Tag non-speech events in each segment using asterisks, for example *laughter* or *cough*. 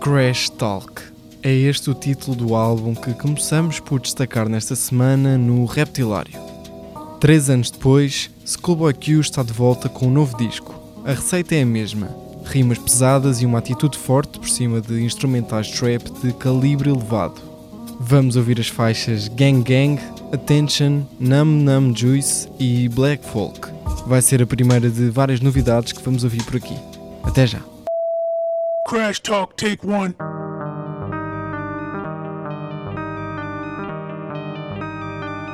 Crash Talk. É este o título do álbum que começamos por destacar nesta semana no Reptilário. Três anos depois, Schoolboy Q está de volta com um novo disco. A receita é a mesma: rimas pesadas e uma atitude forte por cima de instrumentais trap de calibre elevado. Vamos ouvir as faixas Gang Gang, Attention, Num Num Juice e Black Folk. Vai ser a primeira de várias novidades que vamos ouvir por aqui. Até já! Crash Talk, take one.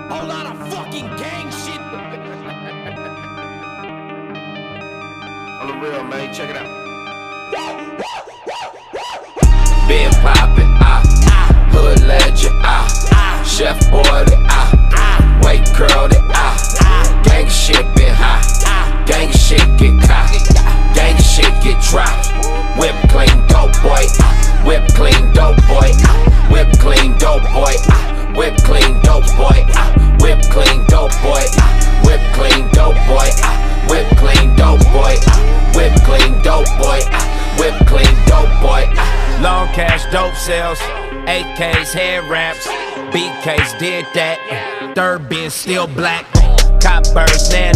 Whole lot of fucking gang shit. *laughs* On the real, man. Check it out. Been poppin', ah, hood legend, ah, chef boy, ah, white girl, ah, gang shit been high, gang shit get caught, gang shit get dropped. Whip clean, dope boy, whip clean, dope boy, whip clean, dope boy, whip clean, dope boy, whip clean, dope boy, whip clean, dope boy, whip clean, dope boy, whip clean, dope boy, whip clean, dope boy. Long cash dope sales, AKs, head wraps, BKs did that. Third bin still black, cop birds and